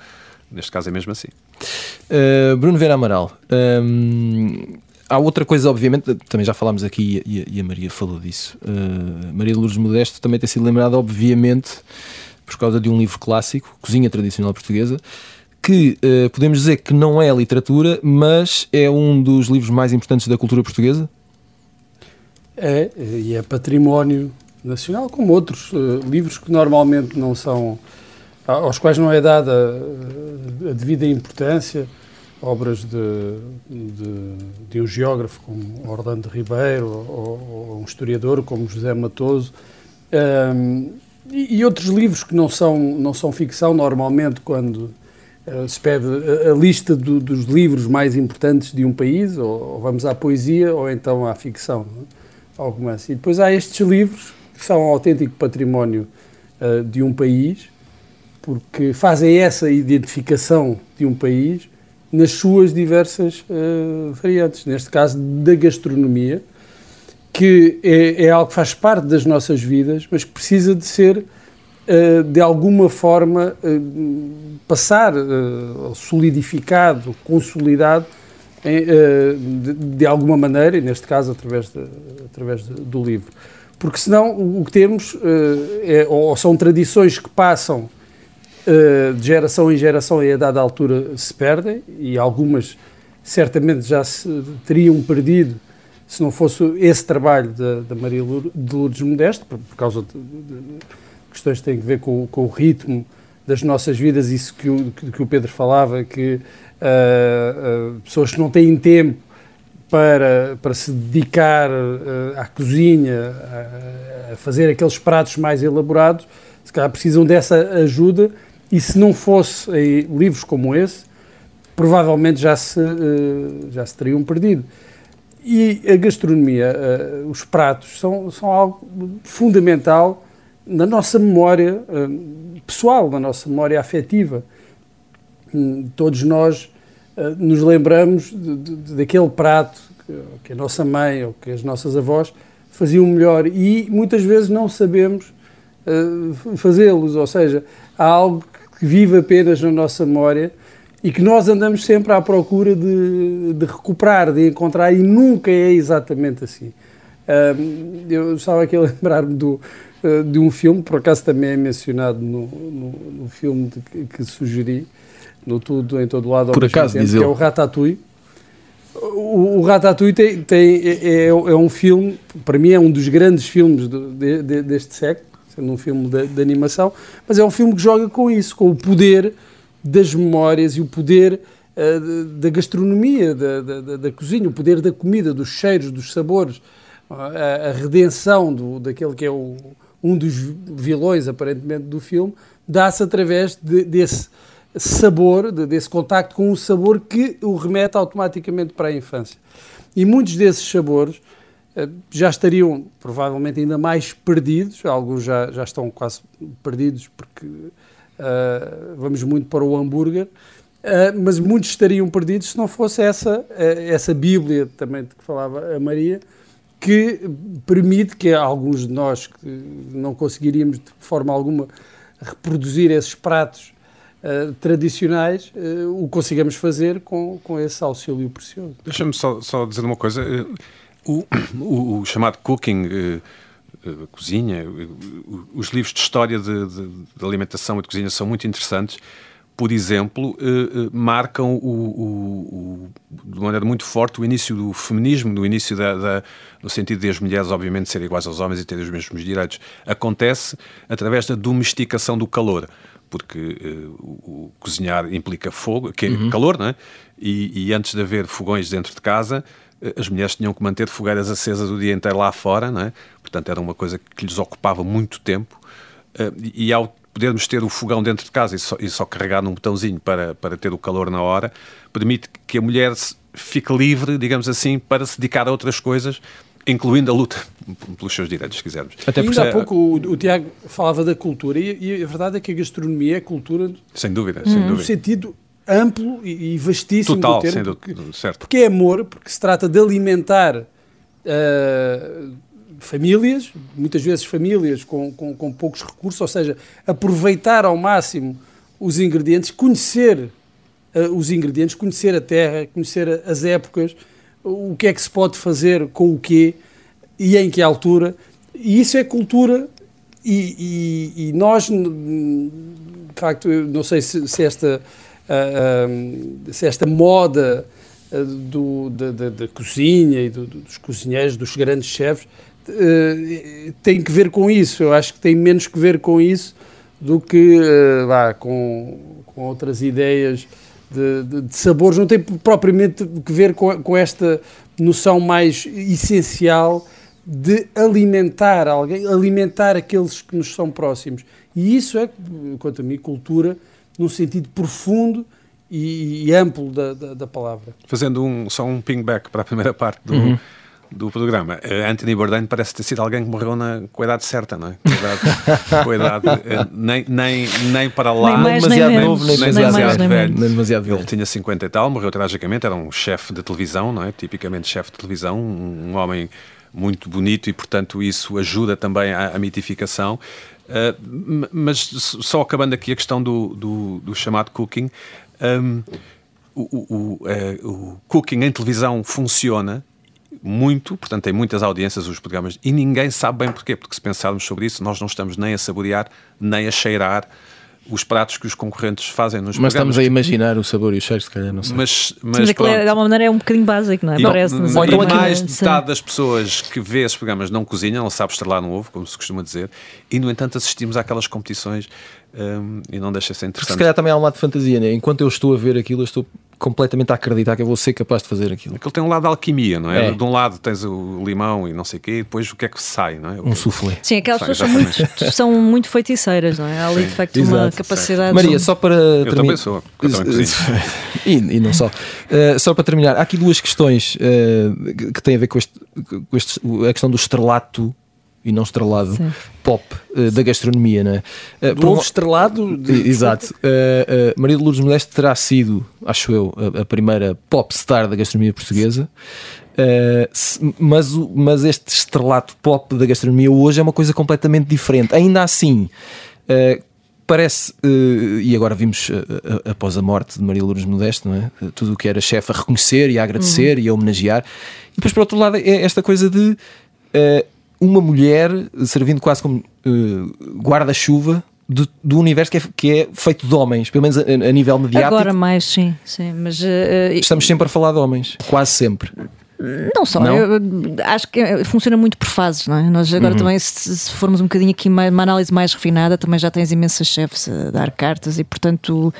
neste caso é mesmo assim. Uh, Bruno Vera Amaral. hum, há outra coisa, obviamente, também já falámos aqui e a, e a Maria falou disso. Uh, Maria Lourdes Modesto também tem sido lembrada, obviamente, por causa de um livro clássico, Cozinha Tradicional Portuguesa, que uh, podemos dizer que não é literatura, mas é um dos livros mais importantes da cultura portuguesa. É, e é património nacional, como outros eh, livros que normalmente não são, aos quais não é dada eh, a devida importância, obras de, de, de um geógrafo como Orlando Ribeiro ou, ou um historiador como José Matoso, ehm, e, e outros livros que não são, não são ficção, normalmente quando se pede a, lista do- dos livros mais importantes de um país, ou, ou vamos à poesia, ou então à ficção, é? ao romance. E depois há estes livros que são um autêntico património eh, de um país, porque fazem essa identificação de um país nas suas diversas eh, variantes. Neste caso, da gastronomia, que é, é algo que faz parte das nossas vidas, mas que precisa de ser, eh, de alguma forma, eh, passar eh, solidificado, consolidado eh, de, alguma maneira, e neste caso através, de- através do livro. Porque senão o que temos eh, é, ou são tradições que passam eh, de geração em geração e a dada altura se perdem, e algumas certamente já se teriam perdido se não fosse esse trabalho da, Maria de Lourdes Modesto, por, por causa de- de questões que têm a ver com, com o ritmo das nossas vidas, isso que o, que, o Pedro falava, que ah, ah, pessoas que não têm tempo para, para se dedicar ah, à cozinha, a, a fazer aqueles pratos mais elaborados, se calhar precisam dessa ajuda e se não fosse livros como esse, provavelmente já se, já se teriam perdido. E a gastronomia, os pratos, são, são algo fundamental na nossa memória eh, pessoal, na nossa memória afetiva. Hum, Todos nós eh, nos lembramos de- de- daquele prato que, a nossa mãe ou que as nossas avós faziam melhor e muitas vezes não sabemos eh, fazê-los, ou seja, há algo que vive apenas na nossa memória e que nós andamos sempre à procura de, de recuperar, de encontrar e nunca é exatamente assim. Ahm, eu estava aqui a lembrar-me do, de um filme, por acaso também é mencionado no, no, no filme de que, sugeri, no Tudo em Todo Lado Por acaso, tempo, que é o Ratatouille. O, o Ratatouille tem, tem- é, é- é um filme, para mim é um dos grandes filmes de- de- deste século, sendo um filme de, de animação, mas é um filme que joga com isso, com o poder das memórias e o poder eh, de- da gastronomia, da, da- da- da cozinha, o poder da comida, dos cheiros, dos sabores, a, a redenção do, daquele que é o- um dos vilões, aparentemente, do filme, dá-se através de- desse sabor, de- desse contacto com um sabor que o remete automaticamente para a infância. E muitos desses sabores eh, já estariam provavelmente ainda mais perdidos, alguns já, já estão quase perdidos porque eh, vamos muito para o hambúrguer, eh, mas muitos estariam perdidos se não fosse essa, eh, essa Bíblia também de que falava a Maria, que permite que alguns de nós que não conseguiríamos de forma alguma reproduzir esses pratos eh, tradicionais, eh, o consigamos fazer com, com esse auxílio precioso. Deixa-me só, só dizer uma coisa. eh, O, o- o chamado cooking, eh, cozinha, os livros de história de, de- de alimentação e de cozinha são muito interessantes. Por exemplo, eh, eh, marcam o, o- o- de maneira muito forte o início do feminismo, no início da, da- no sentido de as mulheres, obviamente, serem iguais aos homens e terem os mesmos direitos. Acontece através da domesticação do calor porque eh, o, cozinhar implica fogo, que é calor, não é? E, e antes de haver fogões dentro de casa, eh, as mulheres tinham que manter fogueiras acesas o dia inteiro lá fora, não é? Portanto, era uma coisa que lhes ocupava muito tempo. Eh, e, e ao podermos ter o fogão dentro de casa e só, e só carregar num botãozinho para, para ter o calor na hora, permite que a mulher fique livre, digamos assim, para se dedicar a outras coisas, incluindo a luta pelos seus direitos, se quisermos. Até Ainda porque há pouco o, o Tiago falava da cultura e, e a verdade é que a gastronomia é cultura Sem dúvida, sem no dúvida. sentido amplo e, e vastíssimo Total, do termo, sem certo. porque é amor, porque se trata de alimentar ah, famílias, muitas vezes famílias com, com, com poucos recursos, ou seja, aproveitar ao máximo os ingredientes, conhecer eh, os ingredientes, conhecer a terra, conhecer as épocas, o que é que se pode fazer com o quê e em que altura. E isso é cultura e, e- e nós, de facto, não sei se, se esta, ah, ah, se esta moda do, da, da- da cozinha e do- dos cozinheiros, dos grandes chefes, eh, tem que ver com isso. Eu acho que tem menos que ver com isso do que eh, vá, com, com outras ideias de, de- de sabores. Não tem propriamente que ver com, com esta noção mais essencial de alimentar alguém, alimentar aqueles que nos são próximos. E isso é, quanto a mim, cultura num sentido profundo e, e amplo da, da, da palavra. Fazendo um, só um ping-back para a primeira parte do, Uhum. Do programa. Eh, Anthony Bourdain parece ter sido alguém que morreu na, com a idade certa, não é? Com a idade, com a idade, eh, nem, nem, nem para lá, Nem mais, demasiado nem novo, nem Nem demasiado mais, velho. Nem demasiado Ele velho. tinha 50 e tal, morreu tragicamente, era um chefe de televisão, não é? Tipicamente chefe de televisão, um, um homem muito bonito e, portanto, isso ajuda também à, à mitificação. Uh, mas só acabando aqui a questão do, do, do chamado cooking, um, o, o, o, eh, o cooking em televisão funciona muito, portanto tem muitas audiências os programas e ninguém sabe bem porquê, porque se pensarmos sobre isso, nós não estamos nem a saborear, nem a cheirar os pratos que os concorrentes fazem nos Mas programas. estamos a imaginar o sabor e o cheiro, se calhar, não sei. Mas, mas, aquilo é, pronto. de alguma maneira é um bocadinho básico, não é? E- Parece-nos. e Ou então mais de Sim. metade das pessoas que vê esses programas não cozinham, não sabe estrelar no ovo, como se costuma dizer, e no entanto assistimos àquelas competições hum, e não deixa de ser Porque se interessante. calhar também há um lado de fantasia, né? Enquanto eu estou a ver aquilo, eu estou completamente a acreditar que eu vou ser capaz de fazer aquilo. Aquilo tem um lado de alquimia, não é? É. De um lado tens o limão e não sei o quê, e depois o que é que sai, não é? Um soufflé. Sim, aquelas Sim, pessoas são muito, são muito feiticeiras, não é? Há ali de facto uma Exato. capacidade. Maria, só para Eu terminar. também sou, eu também e, e não só. Uh, só para terminar, há aqui duas questões uh, que- que têm a ver com, este, com este- a questão do estrelato e não estrelado Sim. pop uh, da gastronomia, não é? Uh, um- estrelado. de- Exato. Uh, uh, Maria de Lourdes Modeste terá sido, acho eu, a, a primeira pop star da gastronomia portuguesa. Uh, mas, mas este estrelato pop da gastronomia hoje é uma coisa completamente diferente. Ainda assim, uh, parece, uh, e agora vimos após a morte de Maria de Lourdes Modeste, não é? Tudo o que era chefe a reconhecer e a agradecer e a homenagear. E depois, por outro lado, é esta coisa de uh, uma mulher servindo quase como uh, guarda-chuva do, do universo que é, que é feito de homens, pelo menos a, a nível mediático. Agora mais, sim, sim. Mas eh, Estamos sempre a falar de homens, quase sempre. Não só, Não? eu acho que funciona muito por fases, não é? Nós agora Uhum. também, se, se formos um bocadinho aqui mais- uma análise mais refinada, também já tens imensas chefes a dar cartas e, portanto,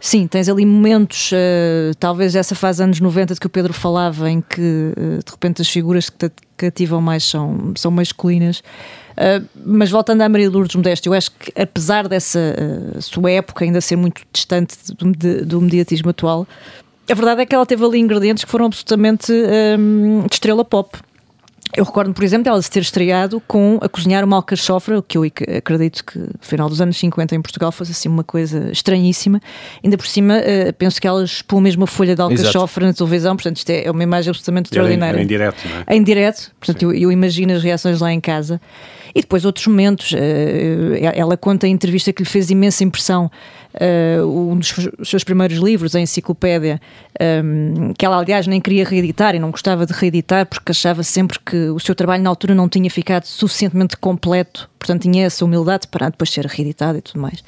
sim, tens ali momentos, eh, talvez essa fase anos 90 de que o Pedro falava, em que eh, de repente as figuras que te cativam mais são, são masculinas. Uh, mas voltando à Maria Lourdes Modesto, eu acho que apesar dessa uh, sua época ainda ser muito distante do, medi- do mediatismo atual, a verdade é que ela teve ali ingredientes que foram absolutamente um, de estrela pop. Eu recordo, por exemplo, dela se ter estreado com a cozinhar uma alcachofra, o que eu ac- acredito que no final dos anos 50 em Portugal fosse assim uma coisa estranhíssima. Ainda por cima, uh, penso que ela expôs mesmo a folha de alcachofra na televisão, portanto, isto é é uma imagem absolutamente Era, extraordinária era em direto, não é? em direto, portanto eu, eu imagino as reações lá em casa. E depois outros momentos, eh, ela conta em entrevista que lhe fez imensa impressão um dos seus primeiros livros, a enciclopédia, ehm, que ela aliás nem queria reeditar e não gostava de reeditar porque achava sempre que o seu trabalho na altura não tinha ficado suficientemente completo, portanto tinha essa humildade para depois ser reeditado e tudo mais.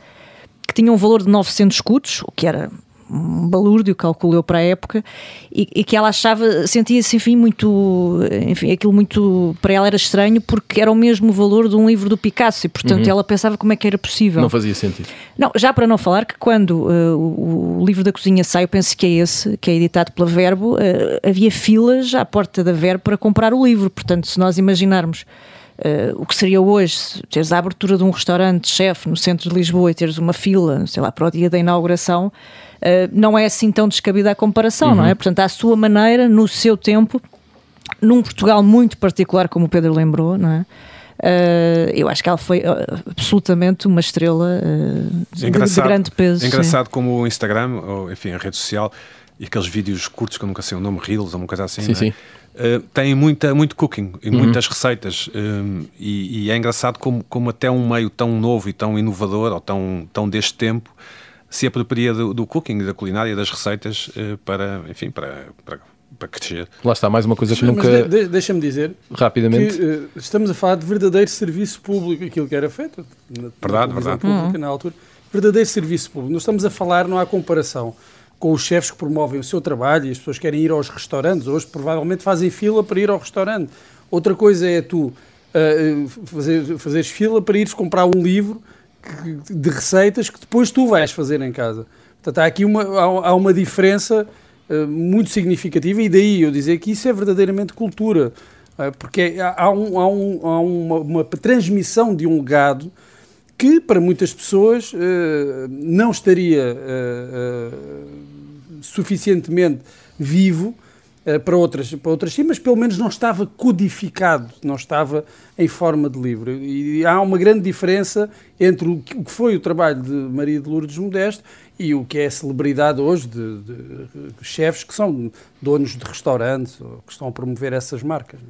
Que tinha um valor de 900 escudos, o que era um balúrdio, calculou para a época, e, e que ela achava, sentia-se, enfim, muito, enfim, aquilo muito, para ela era estranho, porque era o mesmo valor de um livro do Picasso, e portanto ela pensava como é que era possível. Não fazia sentido. Não, já para não falar que quando uh, o, o livro da cozinha sai, eu penso que é esse, que é editado pela Verbo, uh, havia filas à porta da Verbo para comprar o livro. Portanto, se nós imaginarmos uh, o que seria hoje, teres a abertura de um restaurante chefe no centro de Lisboa e teres uma fila, sei lá, para o dia da inauguração, não é assim tão descabida a comparação, não é? Portanto, à sua maneira, no seu tempo, num Portugal muito particular, como o Pedro lembrou, não é? Uh, eu acho que ela foi uh, absolutamente uma estrela uh, de, de grande peso. É engraçado como o Instagram, ou enfim, a rede social, e aqueles vídeos curtos que eu nunca sei o nome, Reels ou uma coisa assim, Sim, é? sim. Uh, têm muita, muito cooking e muitas receitas. um, e, e é engraçado como, como até um meio tão novo e tão inovador, ou tão, tão deste tempo, se apropria do, do cooking, da culinária, das receitas eh, para, enfim, para, para, para crescer. Lá está, mais uma coisa que Mas nunca. de- de- deixa-me dizer que rapidamente. eh, estamos a falar de verdadeiro serviço público, aquilo que era feito na, na Verdade, televisão verdade. pública na altura. Verdadeiro serviço público. Nós estamos a falar, não há comparação com os chefes que promovem o seu trabalho e as pessoas querem ir aos restaurantes. Hoje provavelmente fazem fila para ir ao restaurante. Outra coisa é tu eh, fazer, fazeres fila para ires comprar um livro de receitas que depois tu vais fazer em casa. Portanto, há aqui uma, há, uma diferença eh, muito significativa e daí eu dizer que isso é verdadeiramente cultura. eh, porque é- há, há um- há um- há uma, uma transmissão de um legado que para muitas pessoas eh, não estaria suficientemente vivo para outras, para outras sim, mas pelo menos não estava codificado, não estava em forma de livro. E há uma grande diferença entre o que foi o trabalho de Maria de Lourdes Modesto e o que é a celebridade hoje de, de chefes que são donos de restaurantes ou que estão a promover essas marcas.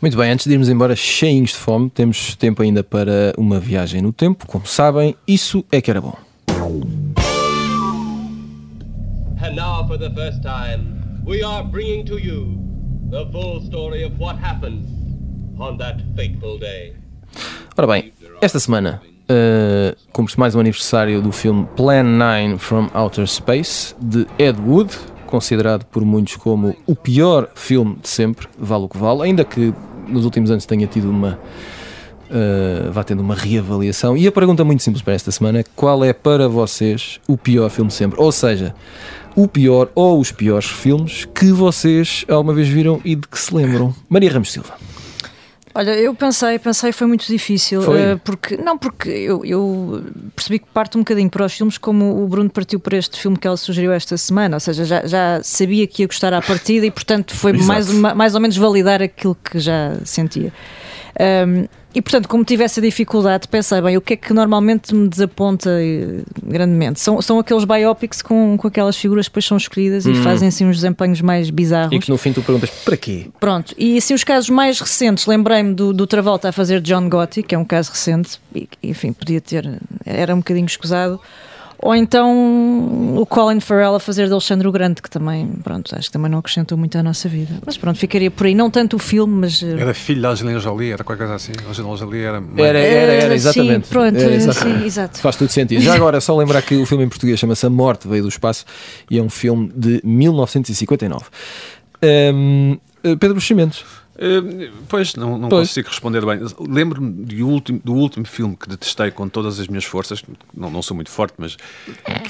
Muito bem, antes de irmos embora cheinhos de fome, temos tempo ainda para uma viagem no tempo. Como sabem, isso é que era bom. And now, for the first time, we are bringing to you the full story of what happened on that fateful day. Ora bem, esta semana uh, cumpre-se mais um aniversário do filme Plan 9 from Outer Space, de Ed Wood, considerado por muitos como o pior filme de sempre, vale o que vale, ainda que nos últimos anos tenha tido uma. Uh, vá tendo uma reavaliação. E a pergunta muito simples para esta semana é: qual é para vocês o pior filme sempre? Ou seja, o pior ou os piores filmes que vocês alguma vez viram e de que se lembram? Maria Ramos Silva. Olha, eu pensei, pensei, foi muito difícil. Foi? eh, porque, não, porque eu, eu percebi que parto um bocadinho para os filmes como o Bruno partiu para este filme que ela sugeriu esta semana. Ou seja, já, já sabia que ia gostar à partida e, portanto, foi Exato. mais, mais ou menos validar aquilo que já sentia. Ahm, e portanto, como tive essa dificuldade, pensei bem, o que é que normalmente me desaponta eh, grandemente? São, são aqueles biopics com, com aquelas figuras que depois são escolhidas e fazem assim uns desempenhos mais bizarros. E que no fim tu perguntas para quê? Pronto, e assim os casos mais recentes, lembrei-me do, do Travolta a fazer John Gotti, que é um caso recente, e enfim, podia ter, era um bocadinho escusado. Ou então o Colin Farrell a fazer de Alexandre o Grande, que também, pronto, acho que também não acrescentou muito à nossa vida. Mas pronto, ficaria por aí. Não tanto o filme, mas. eh, Era filho da Angelina Jolie, era qualquer coisa assim. A Angelina Jolie era mãe. Era, era, era, exatamente. Sim, pronto, Era exatamente. sim, exato. Faz todo sentido. Já agora, só lembrar que o filme em português chama-se A Morte Veio do Espaço e é um filme de 1959. Hum, eh, Pedro Buxamentos. Eh, pois, não, não Pois. consigo responder bem. Lembro-me do último, do último filme que detestei com todas as minhas forças, não, não sou muito forte, mas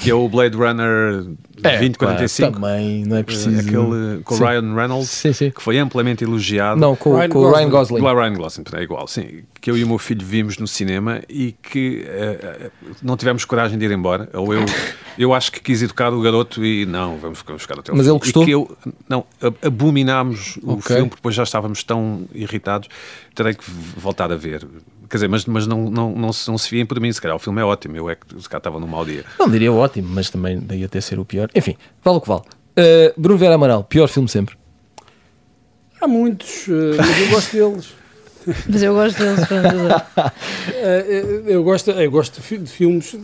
que é o Blade Runner 2045. também, não é eh, preciso. Aquele com o Sim. Ryan Reynolds, Sim, sim. que foi amplamente elogiado. Não, com, Ryan com o Ryan Gosling. Do Ryan Gosling, é igual, sim. Que eu e o meu filho vimos no cinema e que eh, não tivemos coragem de ir embora. Ou eu, eu acho que quis educar o garoto e não, vamos, vamos ficar até ao Mas fim. ele gostou? E que eu, não, abominámos o Ok. filme porque depois já estávamos tão irritados. Terei que voltar a ver. Quer dizer, mas, mas não, não, não, se, não se fiem por mim, se calhar o filme é ótimo. Eu é que se calhar estava num mau dia. Não diria ótimo, mas também daí até ser o pior. Enfim, vale o que vale. Uh, Bruno Vera Amaral, pior filme sempre. Há muitos, mas eu gosto deles. Mas eu gosto deles. pronto. Eh, Eu gosto, eu gosto de fi- de filmes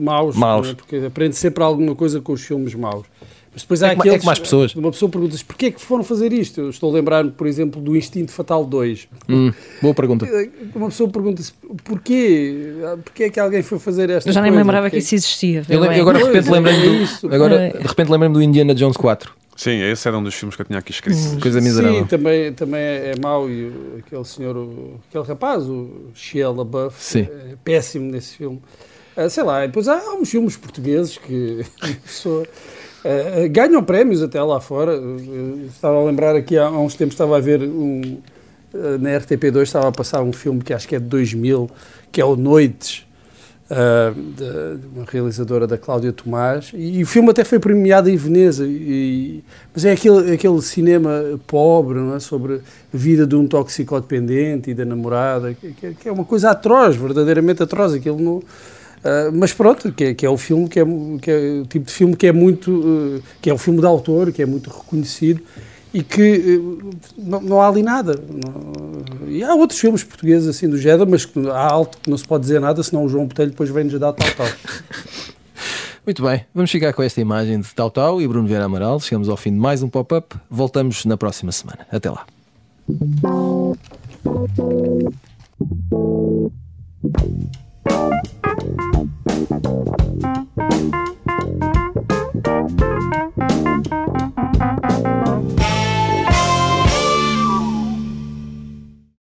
maus, Maus. não é? porque aprende sempre alguma coisa com os filmes maus. Mas depois há É que é aqueles. que mais pessoas. Uma pessoa pergunta-se porquê é que foram fazer isto? Eu estou a lembrar-me, por exemplo, do Instinto Fatal 2. Hum, boa pergunta. Eh, Uma pessoa pergunta-se porquê? Porquê é que alguém foi fazer esta Eu já nem coisa? lembrava que Porquê- isso existia. Eu, eu agora de repente lembrei-me é do, isso. agora, É. de repente lembrei-me do Indiana Jones 4. Sim, esse era um dos filmes que eu tinha aqui escrito. Coisa miserável. Sim, também, também é mau. E o- aquele senhor, o- aquele rapaz, o Shia LaBeouf, Sim. é péssimo nesse filme. Ah, sei lá, e depois há, há uns filmes portugueses que a pessoa, ah, ganham prémios até lá fora. Eu estava a lembrar aqui há, há uns tempos, estava a ver um, ah, na RTP2, estava a passar um filme que acho que é de 2000, que é o Noites. Ah, de, uma realizadora da Cláudia Tomás e, o filme até foi premiado em Veneza e, mas é aquele, aquele cinema pobre é? sobre a vida de um toxicodependente e da namorada que, que- é uma coisa atroz, verdadeiramente atroz aquilo não, ah, mas pronto, que é, que é o filme que é, que é o tipo de filme que é muito ah, que é um filme de autor, que é muito reconhecido e que eh, não, não há ali nada. E há outros filmes portugueses assim do género, mas que, há alto que não se pode dizer nada, senão o João Botelho depois vem-nos dar tal tal. Muito bem, vamos ficar com esta imagem de Tau Tau e Bruno Vieira Amaral. Chegamos ao fim de mais um pop-up. Voltamos na próxima semana. Até lá.